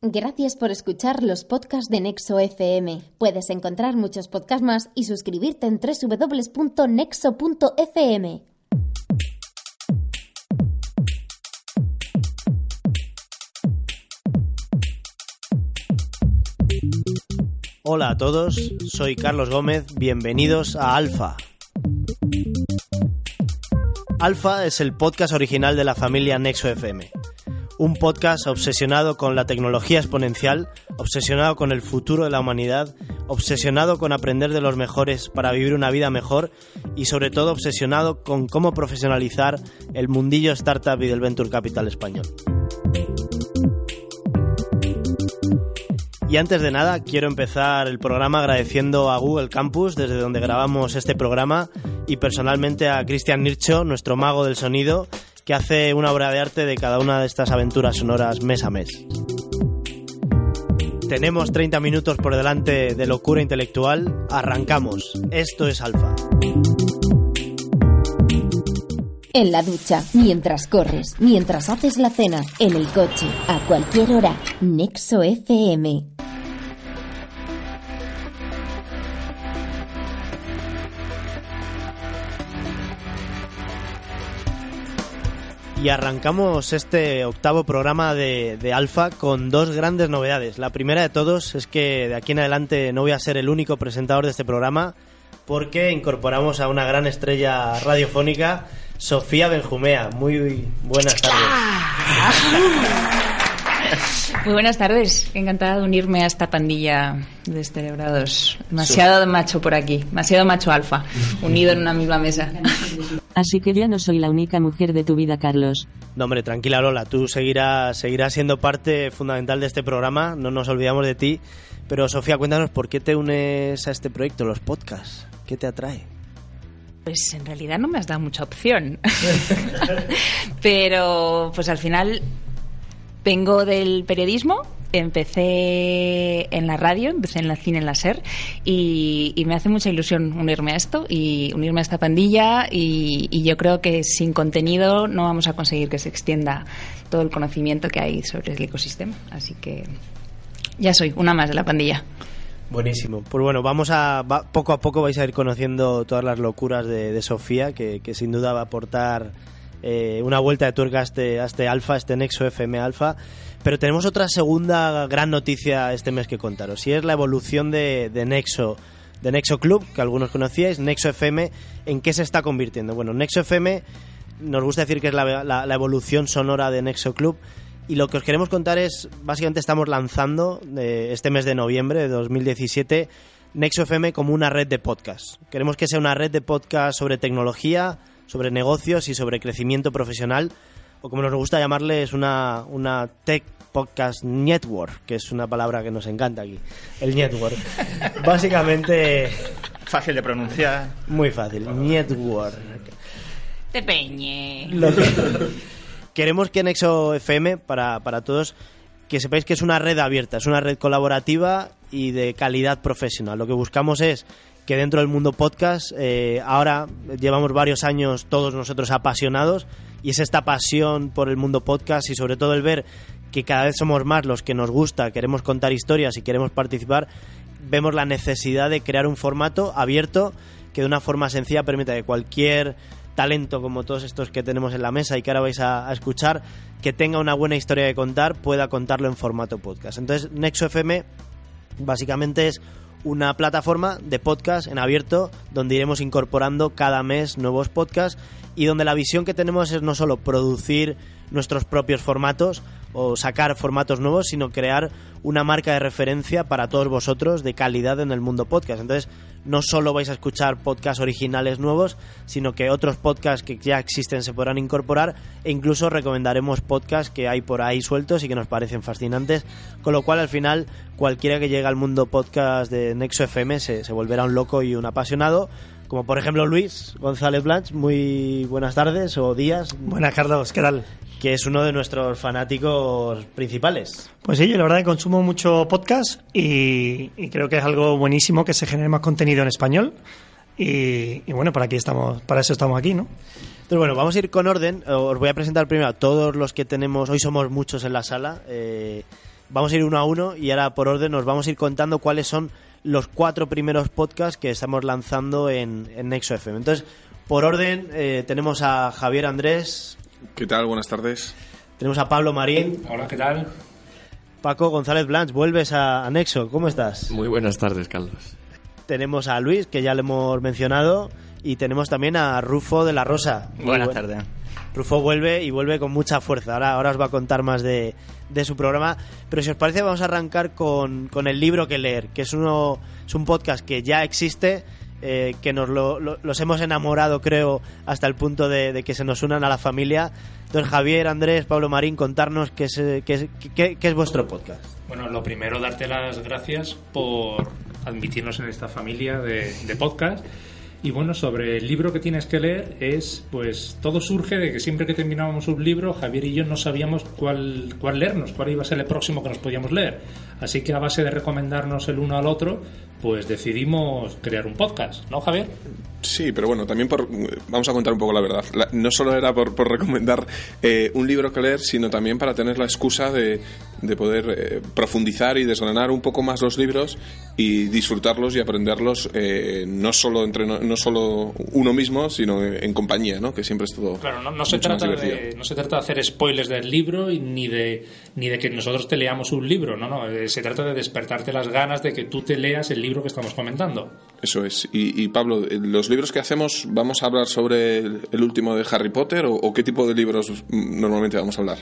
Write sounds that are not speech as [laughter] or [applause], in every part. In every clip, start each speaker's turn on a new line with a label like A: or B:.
A: Gracias por escuchar los podcasts de Nexo FM. Puedes encontrar muchos podcasts más y suscribirte en www.nexo.fm.
B: Hola a todos, soy Carlos Gómez, bienvenidos a Alfa. Alfa es el podcast original de la familia Nexo FM un podcast obsesionado con la tecnología exponencial, obsesionado con el futuro de la humanidad, obsesionado con aprender de los mejores para vivir una vida mejor y sobre todo obsesionado con cómo profesionalizar el mundillo startup y del venture capital español. Y antes de nada, quiero empezar el programa agradeciendo a Google Campus, desde donde grabamos este programa, y personalmente a Cristian Nircho, nuestro mago del sonido, que hace una obra de arte de cada una de estas aventuras sonoras mes a mes. Tenemos 30 minutos por delante de locura intelectual. Arrancamos. Esto es Alfa.
A: En la ducha, mientras corres, mientras haces la cena, en el coche, a cualquier hora. Nexo FM.
B: Y arrancamos este octavo programa de, de, Alfa con dos grandes novedades. La primera de todos es que de aquí en adelante no voy a ser el único presentador de este programa porque incorporamos a una gran estrella radiofónica, Sofía Benjumea. Muy buenas tardes.
C: Muy buenas tardes, encantada de unirme a esta pandilla de descerebrados. Demasiado macho por aquí, demasiado macho alfa, unido en una misma mesa.
D: Así que ya no soy la única mujer de tu vida, Carlos.
B: No, hombre, tranquila Lola, tú seguirás, seguirás siendo parte fundamental de este programa, no nos olvidamos de ti. Pero Sofía, cuéntanos, ¿por qué te unes a este proyecto, los podcasts? ¿Qué te atrae?
C: Pues en realidad no me has dado mucha opción. [laughs] Pero pues al final Vengo del periodismo, empecé en la radio, empecé en la cine en la SER y, me hace mucha ilusión unirme a esto y unirme a esta pandilla y, yo creo que sin contenido no vamos a conseguir que se extienda todo el conocimiento que hay sobre el ecosistema. Así que ya soy una más de la pandilla.
B: Buenísimo. Pues bueno, vamos a poco a poco vais a ir conociendo todas las locuras de, Sofía, que sin duda va a aportar eh, una vuelta de tuerca a este, este alfa, este Nexo FM alfa. Pero tenemos otra segunda gran noticia este mes que contaros, y es la evolución de, Nexo, de Nexo Club, que algunos conocíais, Nexo FM, ¿en qué se está convirtiendo? Bueno, Nexo FM nos gusta decir que es la, la, evolución sonora de Nexo Club, y lo que os queremos contar es, básicamente estamos lanzando eh, este mes de noviembre de 2017 Nexo FM como una red de podcast. Queremos que sea una red de podcast sobre tecnología, sobre negocios y sobre crecimiento profesional, o como nos gusta llamarle, es una, una Tech Podcast Network, que es una palabra que nos encanta aquí, el network. [laughs] Básicamente...
E: Fácil de pronunciar.
B: Muy fácil, network.
C: Te peñe. [laughs]
B: Queremos que Nexo FM, para, para todos, que sepáis que es una red abierta, es una red colaborativa y de calidad profesional. Lo que buscamos es que dentro del mundo podcast eh, ahora llevamos varios años todos nosotros apasionados y es esta pasión por el mundo podcast y sobre todo el ver que cada vez somos más los que nos gusta, queremos contar historias y queremos participar, vemos la necesidad de crear un formato abierto que de una forma sencilla permita que cualquier talento como todos estos que tenemos en la mesa y que ahora vais a, escuchar, que tenga una buena historia de contar, pueda contarlo en formato podcast. Entonces, Nexo FM básicamente es una plataforma de podcast en abierto donde iremos incorporando cada mes nuevos podcasts y donde la visión que tenemos es no solo producir nuestros propios formatos o sacar formatos nuevos, sino crear una marca de referencia para todos vosotros de calidad en el mundo podcast. Entonces, no solo vais a escuchar podcasts originales nuevos, sino que otros podcasts que ya existen se podrán incorporar e incluso recomendaremos podcasts que hay por ahí sueltos y que nos parecen fascinantes, con lo cual al final cualquiera que llegue al mundo podcast de Nexo FM se, se volverá un loco y un apasionado como por ejemplo Luis González Blanch, muy buenas tardes o días.
F: Buenas, Carlos, ¿qué tal?
B: Que es uno de nuestros fanáticos principales.
F: Pues sí, yo la verdad que consumo mucho podcast y, creo que es algo buenísimo que se genere más contenido en español. Y, bueno, para aquí estamos, para eso estamos aquí, ¿no?
B: Entonces, bueno, vamos a ir con orden. Os voy a presentar primero a todos los que tenemos. Hoy somos muchos en la sala. Eh, vamos a ir uno a uno y ahora por orden nos vamos a ir contando cuáles son los cuatro primeros podcasts que estamos lanzando en, en Nexo FM. Entonces, por orden, eh, tenemos a Javier Andrés,
G: ¿Qué tal? Buenas tardes.
B: tenemos a Pablo Marín,
E: Hola, ¿qué tal?
B: Paco González Blanch, vuelves a, a Nexo, ¿cómo estás?
H: Muy buenas tardes, Carlos.
B: Tenemos a Luis, que ya le hemos mencionado, y tenemos también a Rufo de la Rosa. Muy
E: Buenas
B: buen-
E: tardes.
B: Rufo vuelve y vuelve con mucha fuerza. Ahora, ahora os va a contar más de, de su programa. Pero si os parece, vamos a arrancar con, con el libro que leer, que es, uno, es un podcast que ya existe, eh, que nos lo- lo- los hemos enamorado, creo, hasta el punto de, que se nos unan a la familia. Entonces, Javier, Andrés, Pablo Marín, contarnos qué es, eh, qué es, qué- es vuestro podcast.
I: Bueno, lo primero, darte las gracias por admitirnos en esta familia de podcast. Y bueno, sobre el libro que tienes que leer es, pues todo surge de que siempre que terminábamos un libro, Javier y yo no sabíamos cuál, cuál leernos, cuál iba a ser el próximo que nos podíamos leer. Así que a base de recomendarnos el uno al otro, pues decidimos crear un podcast, ¿no, Javier?
G: Sí, pero bueno, también por, vamos a contar un poco la verdad. La- no solo era por, por recomendar eh, un libro que leer, sino también para tener la excusa de, de poder eh, profundizar y desgranar un poco más los libros y disfrutarlos y aprenderlos eh, no solo entre no, no solo uno mismo, sino en, compañía, ¿no? Que siempre es todo.
I: Claro, no, no se trata de, no se trata de hacer spoilers del libro y ni de ni de que nosotros te leamos un libro, no, no, se trata de despertarte las ganas de que tú te leas el libro que estamos comentando.
G: Eso es. Y, y, Pablo, eh, los libros que hacemos, ¿vamos a hablar sobre el, último de Harry Potter o, o qué tipo de libros normalmente vamos a hablar?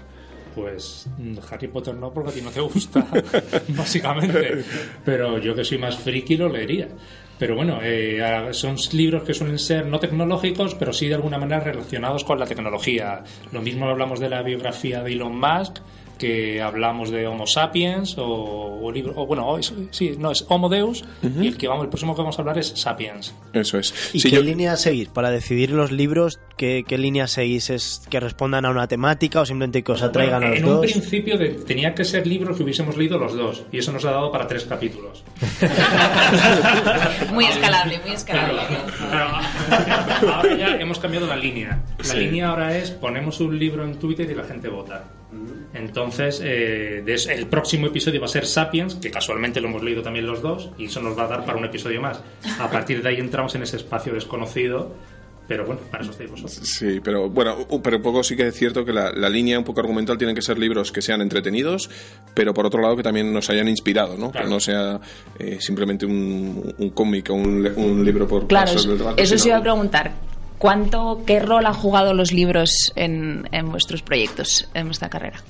I: Pues mm, Harry Potter no, porque a ti no te gusta, [laughs] básicamente. Pero yo que soy más friki lo leería. Pero bueno, eh, son libros que suelen ser no tecnológicos, pero sí de alguna manera relacionados con la tecnología. Lo mismo hablamos de la biografía de Elon Musk, que hablamos de Homo sapiens, o, o libro, o bueno, es- sí, no, es Homo Deus, y el, que vamos, el próximo que vamos a hablar es Sapiens.
G: Eso es.
B: ¿Y
G: Sí,
B: qué
G: yo-
B: línea seguís? Para decidir los libros, ¿qué, qué línea seguís? ¿Es que respondan a una temática o simplemente que os atraigan
I: Bueno,
B: a los
I: en un
B: dos?
I: principio de- tenía que ser libros que hubiésemos leído los dos, y eso nos ha dado para tres capítulos. [laughs]
C: Muy escalable, muy escalable.
I: Claro, [laughs] ahora ya hemos cambiado la línea. La
G: Sí.
I: línea ahora es ponemos un libro en Twitter y la gente vota. Entonces, eh, des- el próximo episodio va a ser Sapiens, que casualmente lo hemos leído también los dos, y eso nos va a dar para un episodio más. A partir de ahí entramos en ese espacio desconocido, pero bueno, para eso estáis vosotros.
G: Sí, pero bueno, pero un poco sí que es cierto que la, la línea un poco argumental tienen que ser libros que sean entretenidos, pero por otro lado que también nos hayan inspirado, ¿no?
I: Claro.
G: Que no sea eh, simplemente un, un cómic o un, un libro por
C: Claro,
G: pasos del rato,
C: eso os
G: sino-
C: iba a preguntar. ¿Cuánto, qué rol han jugado los libros en, en vuestros proyectos, en vuestra carrera?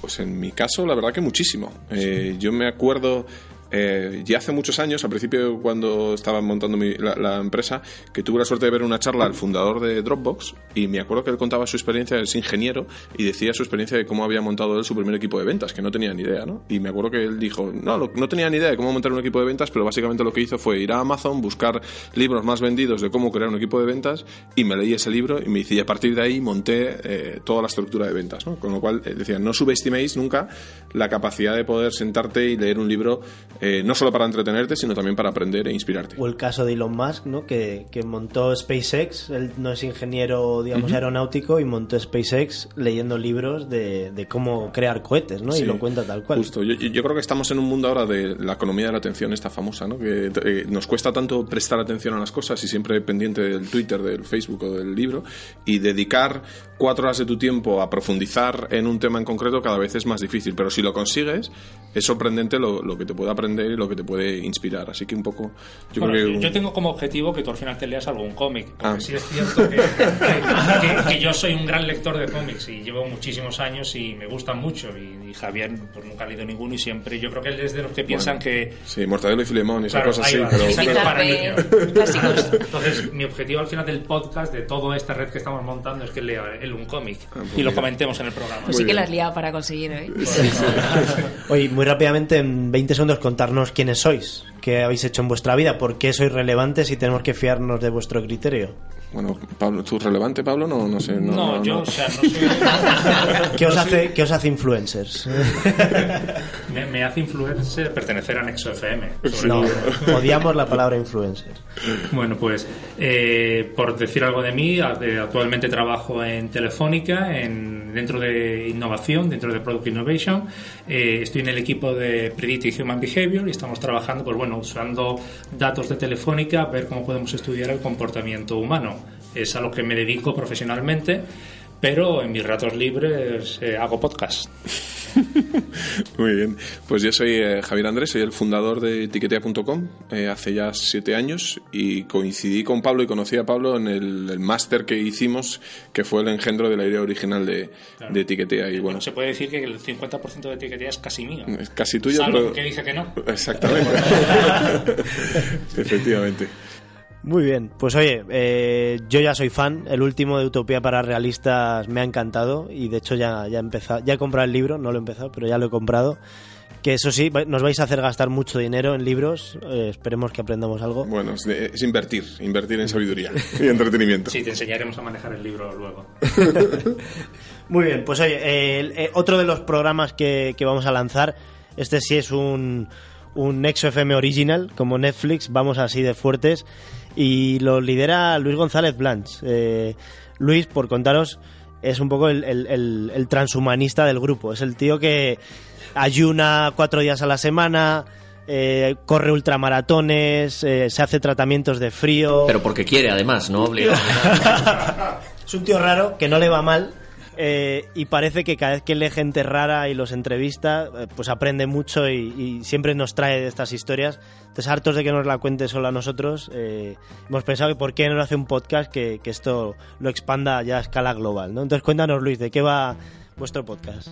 G: Pues en mi caso, la verdad que muchísimo. Eh, yo me acuerdo eh, ya hace muchos años, al principio cuando estaba montando mi- la, empresa, que tuve la suerte de ver una charla al fundador de Dropbox y me acuerdo que él contaba su experiencia, es ingeniero, y decía su experiencia de cómo había montado él su primer equipo de ventas, que no tenía ni idea, ¿no? Y me acuerdo que él dijo, no, lo- no tenía ni idea de cómo montar un equipo de ventas, pero básicamente lo que hizo fue ir a Amazon, buscar libros más vendidos de cómo crear un equipo de ventas y me leí ese libro y me dice, y a partir de ahí monté eh, toda la estructura de ventas, ¿no? Con lo cual, eh, decía, no subestiméis nunca la capacidad de poder sentarte y leer un libro eh, no solo para entretenerte, sino también para aprender e inspirarte.
B: O el caso de Elon Musk, ¿no? Que, que montó SpaceX, él no es ingeniero, digamos, aeronáutico, y montó SpaceX leyendo libros de, de cómo crear cohetes, ¿no?
G: Sí,
B: y lo cuenta tal cual.
G: Justo. Yo, yo creo que estamos en un mundo ahora de la economía de la atención, esta famosa, ¿no? Que eh, nos cuesta tanto prestar atención a las cosas y siempre pendiente del Twitter, del Facebook o del libro y dedicar cuatro horas de tu tiempo a profundizar en un tema en concreto cada vez es más difícil. Pero si lo consigues, es sorprendente lo, lo que te puede aprender y lo que te puede inspirar. Así que un poco, yo
I: Bueno,
G: creo que...
I: yo, yo tengo como objetivo que tú al final te leas algún cómic, porque
G: Ah.
I: sí es cierto que, que- que- que yo soy un gran lector de cómics y llevo muchísimos años y me gustan mucho y, y Javier pues nunca ha leído ninguno y siempre yo creo que él es de los que piensan que
G: Sí, Mortadelo y Filemón y esas
I: Claro,
G: cosas
I: ahí
G: sí,
I: va.
G: pero...
I: Sí,
C: Pizarra
I: para niños. entonces mi objetivo al final del podcast de toda esta red que estamos montando es que lea él un cómic
G: pues
I: y lo comentemos en el programa
C: Pues sí que la has liado para conseguir, ¿eh? [laughs]
B: Oye, muy rápidamente, en 20 segundos, contarnos quiénes sois, qué habéis hecho en vuestra vida, por qué sois relevantes y tenemos que fiarnos de vuestro criterio.
G: Bueno, Pablo, ¿tú relevante, Pablo? No, no sé. No,
I: no,
G: no,
I: yo
G: no.
I: o sea no soy [laughs]
B: ¿Qué os, hace, ¿Qué os hace influencers? [laughs]
I: me, me hace influencer pertenecer a Nexo FM
B: No,
I: todo.
B: odiamos la palabra influencer.
I: Bueno, pues eh, por decir algo de mí, de- actualmente trabajo en Telefónica, en dentro de innovación, dentro de Product Innovation. Eh, estoy en el equipo de Predictive Human Behavior y estamos trabajando, pues bueno, usando datos de Telefónica, ver cómo podemos estudiar el comportamiento humano. Es a lo que me dedico profesionalmente pero en mis ratos libres eh, hago podcast. [laughs]
G: Muy bien. Pues yo soy eh, Javier Andrés, soy el fundador de etiquetea.com eh, hace ya siete años y coincidí con Pablo y conocí a Pablo en el, máster que hicimos, que fue el engendro de la idea original de, Etiquetea. Y bueno,
I: se puede decir que el 50% de Etiquetea es casi mío.
G: Es casi tuyo,
I: Salvo que dije que no. [laughs]
G: Exactamente. [laughs] Efectivamente.
B: Muy bien, pues oye, eh, yo ya soy fan. El último de Utopía para Realistas me ha encantado y de hecho ya, ya, he empezado, ya he comprado el libro, no lo he empezado, pero ya lo he comprado. Que eso sí, nos vais a hacer gastar mucho dinero en libros. Eh, esperemos que aprendamos algo.
G: Bueno, es, invertir, invertir en sabiduría [laughs] y entretenimiento.
I: Sí, te enseñaremos a manejar el libro luego. [laughs]
B: Muy bien, pues oye, eh, otro de los programas que, que vamos a lanzar, este sí es un, un Nexo FM original, como Netflix, vamos así de fuertes y lo lidera Luis González Blanch. Eh, Luis, por contaros, es un poco el, transhumanista del grupo. Es el tío que ayuna cuatro días a la semana, eh, corre ultramaratones, eh, se hace tratamientos de frío.
H: Pero porque quiere, además, no [laughs]
B: es un tío raro que no le va mal eh, y parece que cada vez que lee gente rara y los entrevista, eh, pues aprende mucho y, siempre nos trae estas historias. Entonces, hartos de que nos la cuente solo a nosotros, eh, hemos pensado que por qué no hace un podcast que, que, esto lo expanda ya a escala global. ¿no? Entonces, cuéntanos, Luis, ¿de qué va vuestro podcast?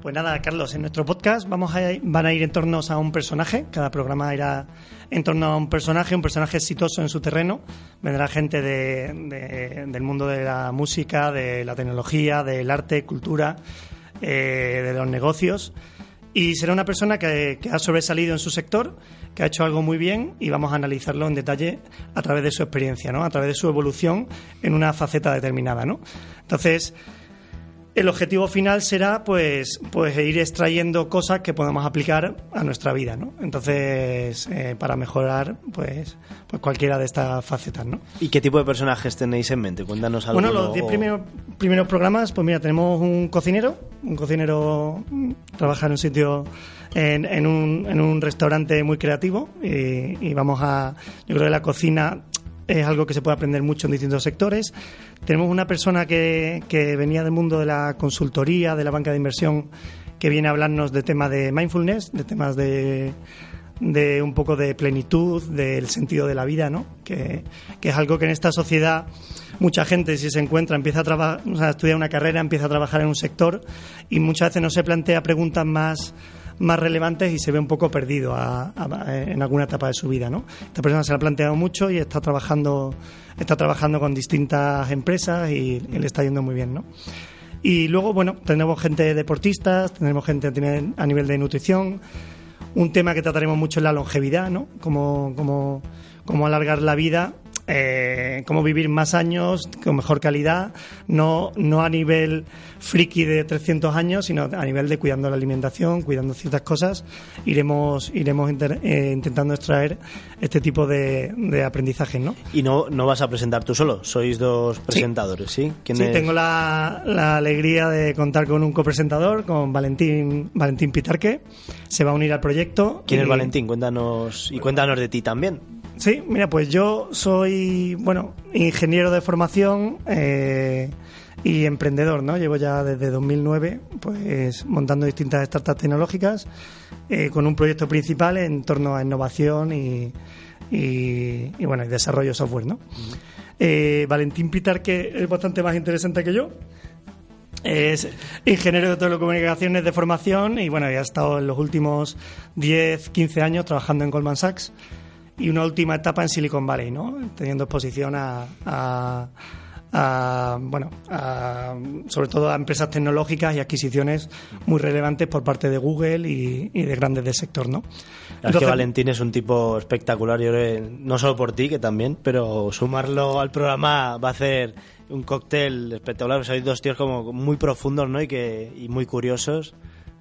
F: Pues nada, Carlos, en nuestro podcast vamos a, van a ir en torno a un personaje. Cada programa irá en torno a un personaje, un personaje exitoso en su terreno. Vendrá gente del mundo de la música, de la tecnología, del arte, cultura, eh, de los negocios. Y será una persona que, que, ha sobresalido en su sector, que ha hecho algo muy bien y vamos a analizarlo en detalle a través de su experiencia, ¿no? a través de su evolución en una faceta determinada. ¿no? Entonces, el objetivo final será pues, pues ir extrayendo cosas que podamos aplicar a nuestra vida, ¿no? Entonces, eh, para mejorar pues, pues cualquiera de estas facetas, ¿no?
B: ¿Y qué tipo de personajes tenéis en mente? Cuéntanos algo.
F: Bueno, los 10 primeros, primeros programas, pues mira, tenemos un cocinero, un cocinero mm, trabaja en un sitio, en, en, un, en un restaurante muy creativo y, y vamos a, yo creo que la cocina es algo que se puede aprender mucho en distintos sectores. Tenemos una persona que, que venía del mundo de la consultoría, de la banca de inversión, que viene a hablarnos de temas de mindfulness, de temas de, de un poco de plenitud, del sentido de la vida, ¿no? Que, que, es algo que en esta sociedad mucha gente, si se encuentra, empieza a, a estudiar una carrera, empieza a trabajar en un sector y muchas veces no se plantea preguntas más más relevantes y se ve un poco perdido en alguna etapa de su vida. ¿no? Esta persona se la ha planteado mucho y está trabajando, está trabajando con distintas empresas y, le está yendo muy bien. ¿no? Y luego, bueno, tenemos gente deportistas, tenemos gente a nivel de nutrición. Un tema que trataremos mucho es la longevidad, ¿no? Cómo, cómo, cómo alargar la vida eh, cómo vivir más años con mejor calidad, no, no a nivel friki de 300 años, sino a nivel de cuidando la alimentación, cuidando ciertas cosas, iremos, iremos eh, intentando extraer este tipo de, de aprendizaje, ¿no?
B: Y no, no vas a presentar tú solo, sois dos presentadores, ¿sí?
F: Sí, tengo la, la, alegría de contar con un copresentador, con Valentín, Valentín Pitarque, se va a unir al proyecto.
B: ¿Quién es Valentín? Cuéntanos, y cuéntanos de ti también.
F: Sí, mira, pues yo soy, bueno, ingeniero de formación eh, y emprendedor, ¿no? Llevo ya desde 2009, pues, montando distintas startups tecnológicas eh, con un proyecto principal en torno a innovación y, y, bueno, y desarrollo de software, ¿no? Eh, Valentín Pitar, que es bastante más interesante que yo, es ingeniero de telecomunicaciones de formación y bueno, ya ha estado en los últimos 10, 15 años trabajando en Goldman Sachs y una última etapa en Silicon Valley, ¿no? teniendo exposición a, a, bueno, sobre todo a empresas tecnológicas y adquisiciones muy relevantes por parte de Google y, de grandes del sector, ¿no?
B: es que Valentín es un tipo espectacular, yo no solo por ti, que también, pero sumarlo al programa va a hacer un cóctel espectacular. Sois dos tíos como muy profundos, ¿no? Y que y muy curiosos.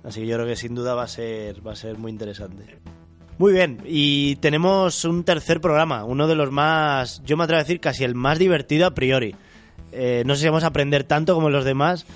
B: Así que yo creo que sin duda va a ser va a ser muy interesante. Muy bien, y tenemos un tercer programa, uno de los más, yo me atrevo a decir, casi el más divertido a priori. Eh, no sé si vamos a aprender tanto como los demás.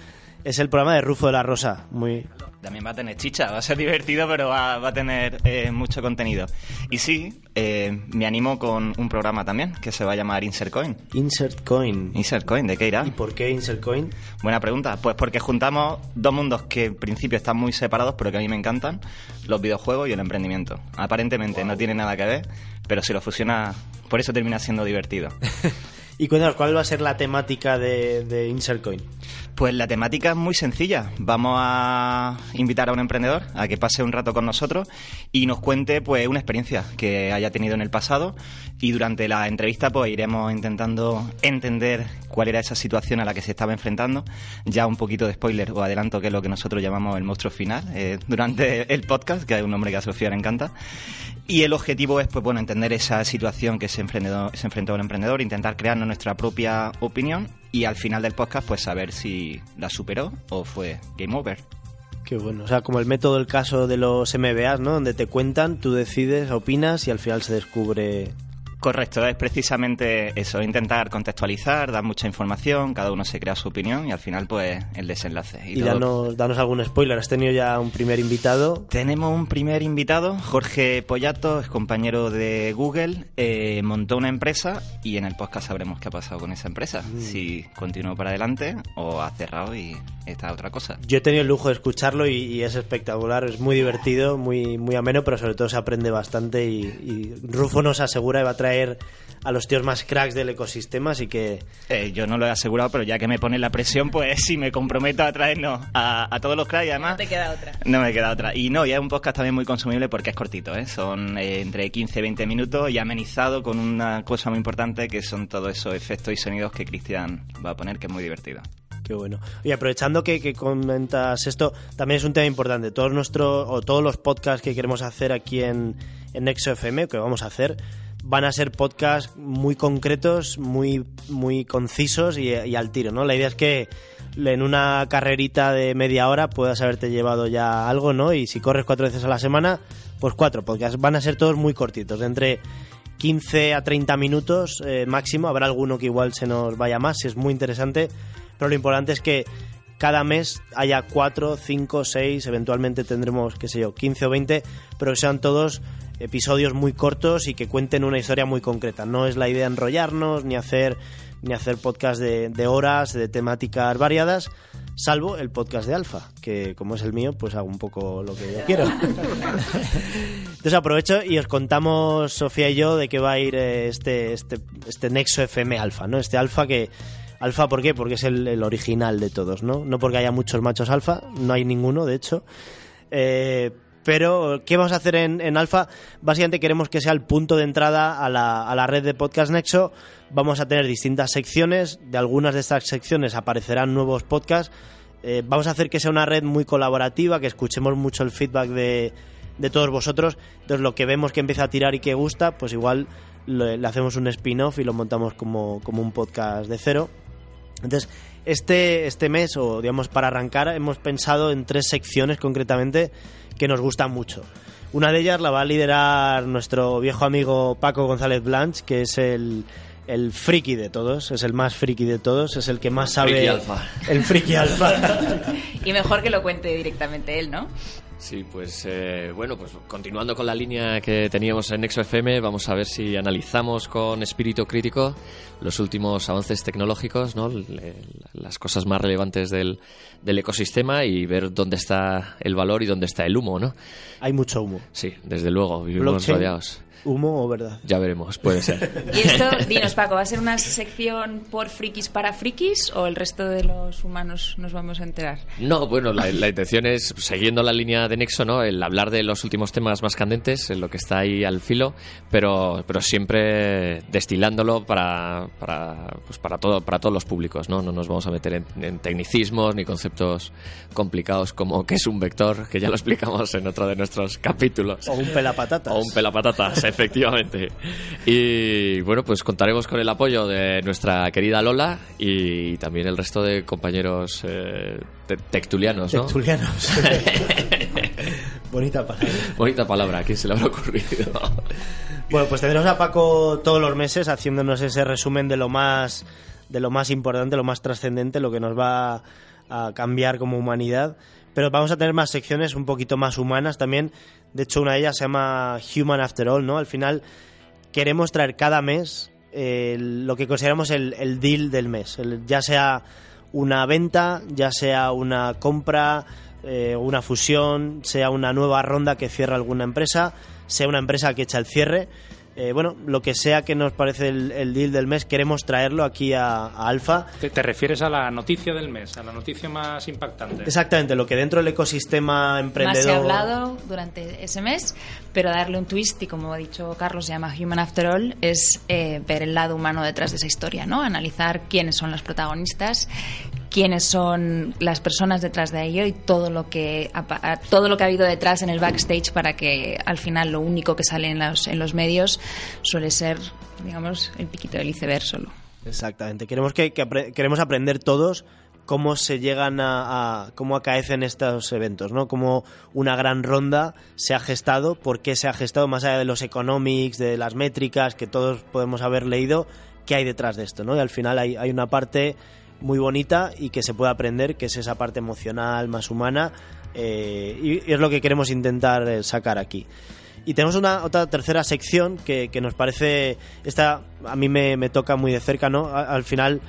B: Es el programa de Rufo de la Rosa. Muy,
E: También va a tener chicha, va a ser divertido, pero va, va a tener eh, mucho contenido. Y sí, eh, me animo con un programa también que se va a llamar Insert Coin.
B: Insert Coin.
E: Insert Coin, ¿de qué irá?
B: ¿Y por qué Insert Coin?
E: Buena pregunta. Pues porque juntamos dos mundos que en principio están muy separados, pero que a mí me encantan: los videojuegos y el emprendimiento. Aparentemente no tienen nada que ver, pero si lo fusiona, por eso termina siendo divertido. [laughs]
B: Y cuéntanos, ¿cuál va a ser la temática de, de Insert Coin?
E: Pues la temática es muy sencilla. Vamos a invitar a un emprendedor a que pase un rato con nosotros y nos cuente pues una experiencia que haya tenido en el pasado y durante la entrevista pues iremos intentando entender cuál era esa situación a la que se estaba enfrentando. Ya un poquito de spoiler o adelanto que es lo que nosotros llamamos el monstruo final eh, durante el podcast, que es un nombre que a Sofía le encanta. Y el objetivo es, pues bueno, entender esa situación que se enfrentó, se enfrentó el emprendedor, intentar crearnos nuestra propia opinión y al final del podcast, pues saber si la superó o fue game over.
B: Qué bueno. O sea, como el método del caso de los MBAs, ¿no? Donde te cuentan, tú decides, opinas y al final se descubre
E: Correcto, es precisamente eso, intentar contextualizar, dar mucha información, cada uno se crea su opinión y al final pues el desenlace.
B: Y,
E: todo-
B: danos, danos algún spoiler. Has tenido ya un primer invitado.
E: Tenemos un primer invitado, Jorge Pollato, es compañero de Google, eh, montó una empresa y en el podcast sabremos qué ha pasado con esa empresa, si continuó para adelante o ha cerrado y está otra cosa.
B: Yo he tenido el lujo de escucharlo y, y es espectacular, es muy divertido, muy, muy ameno, pero sobre todo se aprende bastante y, y Rufo nos asegura que va a traer a los tíos más cracks del ecosistema, así que
E: Eh, yo no lo he asegurado, pero ya que me pone la presión, pues sí me comprometo a traernos a, a todos los cracks y además...
C: No te queda otra.
E: No me queda otra. Y no, ya es un podcast también muy consumible porque es cortito, ¿eh? Son eh, entre 15 y 20 minutos y amenizado con una cosa muy importante que son todos esos efectos y sonidos que Cristian va a poner, que es muy divertido.
B: Qué bueno. Y aprovechando que, que comentas esto, también es un tema importante. Todos nuestros o todos los podcasts que queremos hacer aquí en, en Nexo FM, que vamos a hacer, van a ser podcasts muy concretos, muy, muy concisos y, al tiro, ¿no? La idea es que en una carrerita de media hora puedas haberte llevado ya algo, ¿no? Y si corres cuatro veces a la semana, pues cuatro podcasts. Van a ser todos muy cortitos, de entre 15 a 30 minutos eh, máximo. Habrá alguno que igual se nos vaya más, si es muy interesante. Pero lo importante es que cada mes haya 4, 5, 6, eventualmente tendremos, qué sé yo, 15 o 20, pero que sean todos episodios muy cortos y que cuenten una historia muy concreta. No es la idea enrollarnos ni hacer ni hacer podcast de, de horas, de temáticas variadas, salvo el podcast de Alfa, que como es el mío, pues hago un poco lo que yo quiero. [laughs] Entonces aprovecho y os contamos, Sofía y yo, de qué va a ir eh, este, este, este Nexo FM Alfa, ¿no? Este Alfa que... Alfa, ¿por qué? Porque es el, el original de todos, ¿no? No porque haya muchos machos alfa, no hay ninguno, de hecho. Eh, pero, ¿qué vamos a hacer en, en Alfa? Básicamente queremos que sea el punto de entrada a la, a la red de Podcast Nexo. Vamos a tener distintas secciones. De algunas de estas secciones aparecerán nuevos podcasts. Eh, vamos a hacer que sea una red muy colaborativa, que escuchemos mucho el feedback de, de todos vosotros. Entonces, lo que vemos que empieza a tirar y que gusta, pues igual le, le hacemos un spin-off y lo montamos como, como un podcast de cero. Entonces, este, este mes, o digamos para arrancar, hemos pensado en tres secciones concretamente que nos gustan mucho. Una de ellas la va a liderar nuestro viejo amigo Paco González Blanch, que es el, el friki de todos, es el más friki de todos, es el que más sabe.
H: Friki alfa.
B: El friki alfa. [laughs]
C: Y mejor que lo cuente directamente él, ¿no?
H: Sí, pues eh, bueno, pues continuando con la línea que teníamos en Nexo FM, vamos a ver si analizamos con espíritu crítico los últimos avances tecnológicos, ¿no? Le- las cosas más relevantes del, del ecosistema y ver dónde está el valor y dónde está el humo, ¿no?
B: Hay mucho humo.
H: Sí, desde luego, vivimos
B: Blockchain,
H: rodeados.
B: ¿Humo o verdad?
H: Ya veremos, puede ser.
C: Y esto, dinos Paco, ¿va a ser una sección por frikis para frikis o el resto de los humanos nos vamos a enterar?
H: No, bueno, la, la intención es, siguiendo la línea de Nexo, ¿no? El hablar de los últimos temas más candentes, en lo que está ahí al filo, pero, pero siempre destilándolo para, para, pues para, todo, para todos los públicos, ¿no? No nos vamos a meter en, en tecnicismos ni conceptos complicados como qué es un vector, que ya lo explicamos en otro de nuestros capítulos.
B: O un pelapatatas.
H: O un pelapatatas, efectivamente. Y bueno, pues contaremos con el apoyo de nuestra querida Lola y también el resto de compañeros eh, te- tectulianos, ¿no?
B: Tertulianos. [laughs] Bonita palabra.
H: Bonita palabra, ¿a quién se le habrá ocurrido?
B: Bueno, pues tendremos a Paco todos los meses haciéndonos ese resumen de lo más de lo más importante, lo más trascendente, lo que nos va a cambiar como humanidad. Pero vamos a tener más secciones un poquito más humanas también. De hecho, una de ellas se llama Human After All, ¿no? Al final queremos traer cada mes lo que consideramos el, el deal del mes. Ya sea una venta, ya sea una compra, eh, una fusión, sea una nueva ronda que cierra alguna empresa, sea una empresa que echa el cierre. Eh, bueno, lo que sea que nos parece el, el deal del mes, queremos traerlo aquí a, a Alfa.
I: Te, te refieres a la noticia del mes, a la noticia más impactante.
B: Exactamente, lo que dentro del ecosistema
C: Más
B: emprendedor...
C: se ha hablado durante ese mes, pero darle un twist, y como ha dicho Carlos, se llama Human After All, es eh, ver el lado humano detrás de esa historia, ¿no? Analizar quiénes son los protagonistas, quiénes son las personas detrás de ello y todo lo que ha, todo lo que ha habido detrás en el backstage para que al final lo único que sale en los, en los medios suele ser, digamos, el piquito del iceberg solo.
B: Exactamente. Queremos que, que apre- queremos aprender todos cómo se llegan a, a- cómo acaecen estos eventos, ¿no? Cómo una gran ronda se ha gestado, por qué se ha gestado más allá de los economics, de las métricas que todos podemos haber leído, qué hay detrás de esto, ¿no? Y al final hay, hay una parte muy bonita y que se puede aprender, que es esa parte emocional, más humana, eh, y, es lo que queremos intentar eh, sacar aquí. Y tenemos una otra tercera sección que, que nos parece, esta a mí me, me toca muy de cerca, ¿no? Al final,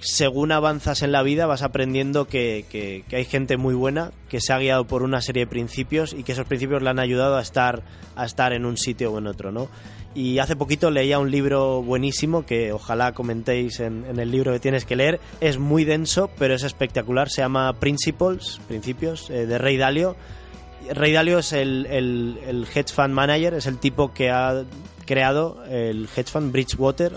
B: según avanzas en la vida, vas aprendiendo que, hay gente muy buena que se ha guiado por una serie de principios y que esos principios le han ayudado a estar, a estar en un sitio o en otro, ¿no? Y hace poquito leía un libro buenísimo que ojalá comentéis en, el libro que tienes que leer. Es muy denso, pero es espectacular. Se llama Principles, Principios, eh, de Rey Dalio. Rey Dalio es el hedge fund manager, es el tipo que ha creado el hedge fund Bridgewater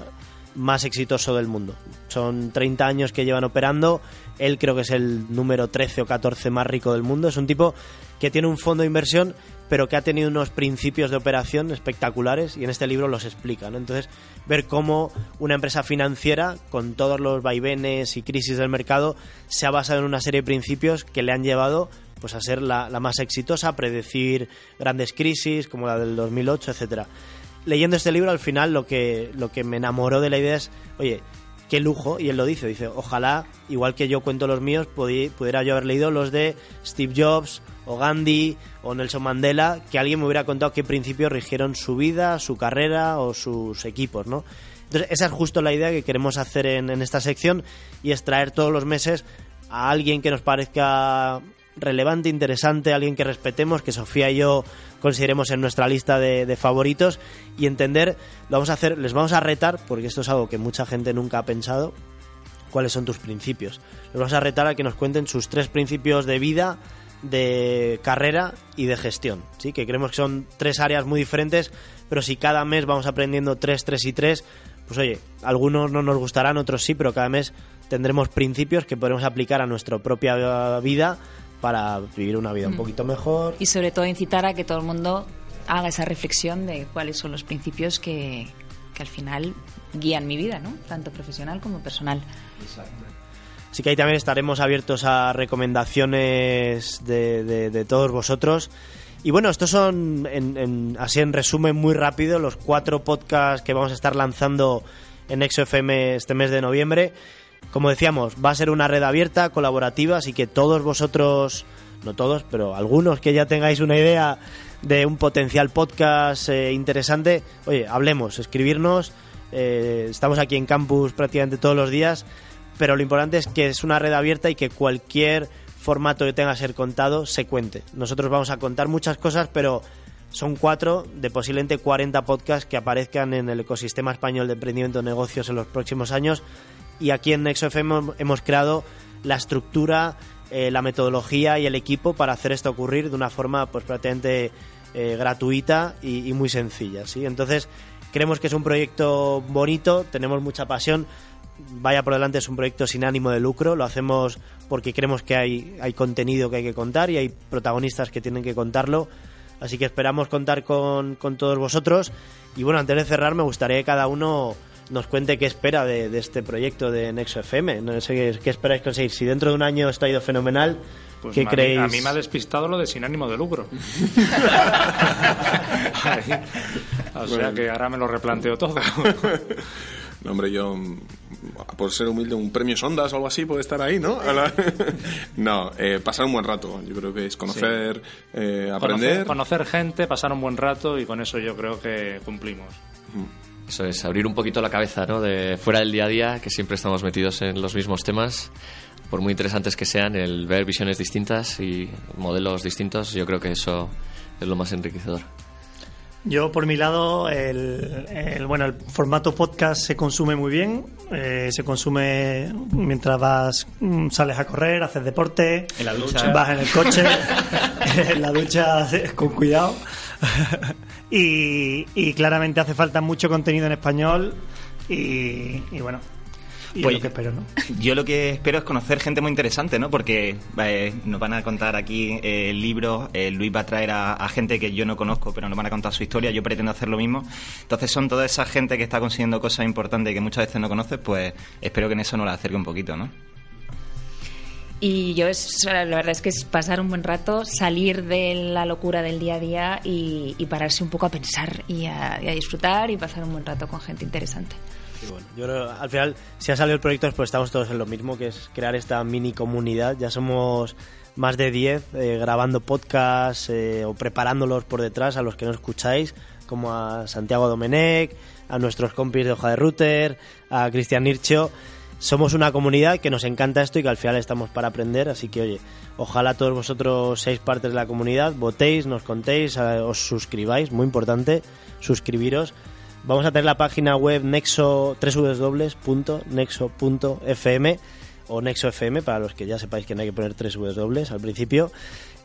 B: más exitoso del mundo. Son 30 años que llevan operando. Él creo que es el número 13 o 14 más rico del mundo. Es un tipo que tiene un fondo de inversión, pero que ha tenido unos principios de operación espectaculares y en este libro los explica. Entonces, ver cómo una empresa financiera, con todos los vaivenes y crisis del mercado, se ha basado en una serie de principios que le han llevado pues a ser la, la más exitosa, a predecir grandes crisis como la del 2008, etcétera. Leyendo este libro al final lo que, lo que me enamoró de la idea es, oye, qué lujo, y él lo dice, dice, ojalá, igual que yo cuento los míos, pudi- pudiera yo haber leído los de Steve Jobs o Gandhi o Nelson Mandela, que alguien me hubiera contado qué principios rigieron su vida, su carrera o sus equipos, ¿no? Entonces, esa es justo la idea que queremos hacer en, en esta sección y es traer todos los meses a alguien que nos parezca relevante, interesante, alguien que respetemos, que Sofía y yo consideremos en nuestra lista de, favoritos y entender, vamos a hacer, les vamos a retar, porque esto es algo que mucha gente nunca ha pensado, cuáles son tus principios. Les vamos a retar a que nos cuenten sus tres principios de vida, de carrera y de gestión, ¿sí? que creemos que son tres áreas muy diferentes, pero si cada mes vamos aprendiendo tres, tres y tres, pues oye, algunos no nos gustarán, otros sí, pero cada mes tendremos principios que podremos aplicar a nuestra propia vida para vivir una vida un
C: Mm.
B: poquito mejor.
C: Y sobre todo incitar a que todo el mundo haga esa reflexión de cuáles son los principios que, que al final guían mi vida, ¿no? Tanto profesional como personal.
B: Así que ahí también estaremos abiertos a recomendaciones de, de- de todos vosotros. Y bueno, estos son, en- en- así en resumen muy rápido, los cuatro podcasts que vamos a estar lanzando en ExoFM este mes de noviembre. Como decíamos, va a ser una red abierta, colaborativa, así que todos vosotros, no todos, pero algunos que ya tengáis una idea de un potencial podcast eh, interesante, oye, hablemos, escribirnos. eh, estamos aquí en campus prácticamente todos los días pero lo importante es que es una red abierta y que cualquier formato que tenga que ser contado se cuente. Nosotros vamos a contar muchas cosas, pero son cuatro de posiblemente 40 podcasts que aparezcan en el ecosistema español de emprendimiento de negocios en los próximos años. Y aquí en NexoFM hemos, creado la estructura, eh, la metodología y el equipo para hacer esto ocurrir de una forma pues prácticamente eh, gratuita y, y muy sencilla. ¿sí? Entonces, creemos que es un proyecto bonito, tenemos mucha pasión vaya por delante es un proyecto sin ánimo de lucro, lo hacemos porque creemos que hay, hay contenido que hay que contar y hay protagonistas que tienen que contarlo. Así que esperamos contar con, con todos vosotros. Y bueno, antes de cerrar, me gustaría que cada uno nos cuente qué espera de, de este proyecto de Nexo FM. No sé qué, qué esperáis conseguir. Si dentro de un año esto ha ido fenomenal,
I: Pues
B: ¿qué creéis?
I: A mí me ha despistado lo de sin ánimo de lucro. [laughs] O sea que ahora me lo replanteo todo. [laughs]
G: No, hombre, yo, por ser humilde, un premio Sondas o algo así puede estar ahí, ¿no? [laughs] No, eh, pasar un buen rato. Yo creo que es conocer, eh, aprender.
I: Conocer, conocer gente, pasar un buen rato y con eso yo creo que cumplimos.
H: Eso es, abrir un poquito la cabeza, ¿no? De fuera del día a día, que siempre estamos metidos en los mismos temas. Por muy interesantes que sean, el ver visiones distintas y modelos distintos, yo creo que eso es lo más enriquecedor.
F: Yo, por mi lado, el, el- bueno, el formato podcast se consume muy bien. eh, se consume mientras vas, mm, sales a correr, haces deporte,
E: En la ducha.
F: vas en el coche, [laughs] en la ducha con cuidado. [laughs] y, y claramente hace falta mucho contenido en español. Y, y bueno, y es
E: Pues-
F: lo que espero, ¿no?
E: Yo lo que espero es conocer gente muy interesante, ¿no? Porque eh, nos van a contar aquí eh, libros, eh, Luis va a traer a, a gente que yo no conozco, pero nos van a contar su historia, yo pretendo hacer lo mismo. Entonces son toda esa gente que está consiguiendo cosas importantes que muchas veces no conoces, pues espero que en eso nos la acerque un poquito, ¿no?
C: Y yo, es, la verdad es que es pasar un buen rato, salir de la locura del día a día y, y pararse un poco a pensar y a, y a disfrutar y pasar un buen rato con gente interesante.
B: Y bueno, yo creo, al final, si ha salido el proyecto, pues estamos todos en lo mismo, que es crear esta mini comunidad. Ya somos más de 10 eh, grabando podcasts eh, o preparándolos por detrás a los que no escucháis, como a Santiago Domenech, a nuestros compis de Hoja de Router, a Cristian Nircho. Somos una comunidad que nos encanta esto y que al final estamos para aprender, así que oye, ojalá todos vosotros seáis partes de la comunidad, votéis, nos contéis, os suscribáis, muy importante, suscribiros. Vamos a tener la página web nexo www.nexo.fm o nexo.fm para los que ya sepáis que no hay que poner tres W al principio.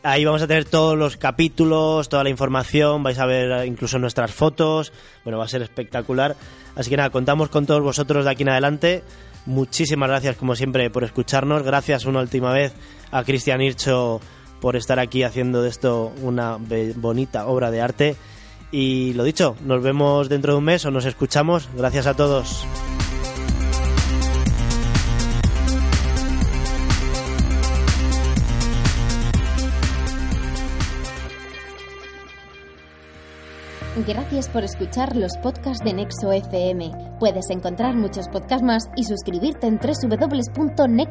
B: Ahí vamos a tener todos los capítulos, toda la información, vais a ver incluso nuestras fotos. Bueno, va a ser espectacular. Así que nada, contamos con todos vosotros de aquí en adelante. Muchísimas gracias como siempre por escucharnos. Gracias una última vez a Cristian Hircho por estar aquí haciendo de esto una bonita obra de arte. Y lo dicho, nos vemos dentro de un mes o nos escuchamos. Gracias a todos.
A: Gracias por escuchar los podcasts de Nexo FM. Puedes encontrar muchos podcasts más y suscribirte en www.nexo.fm.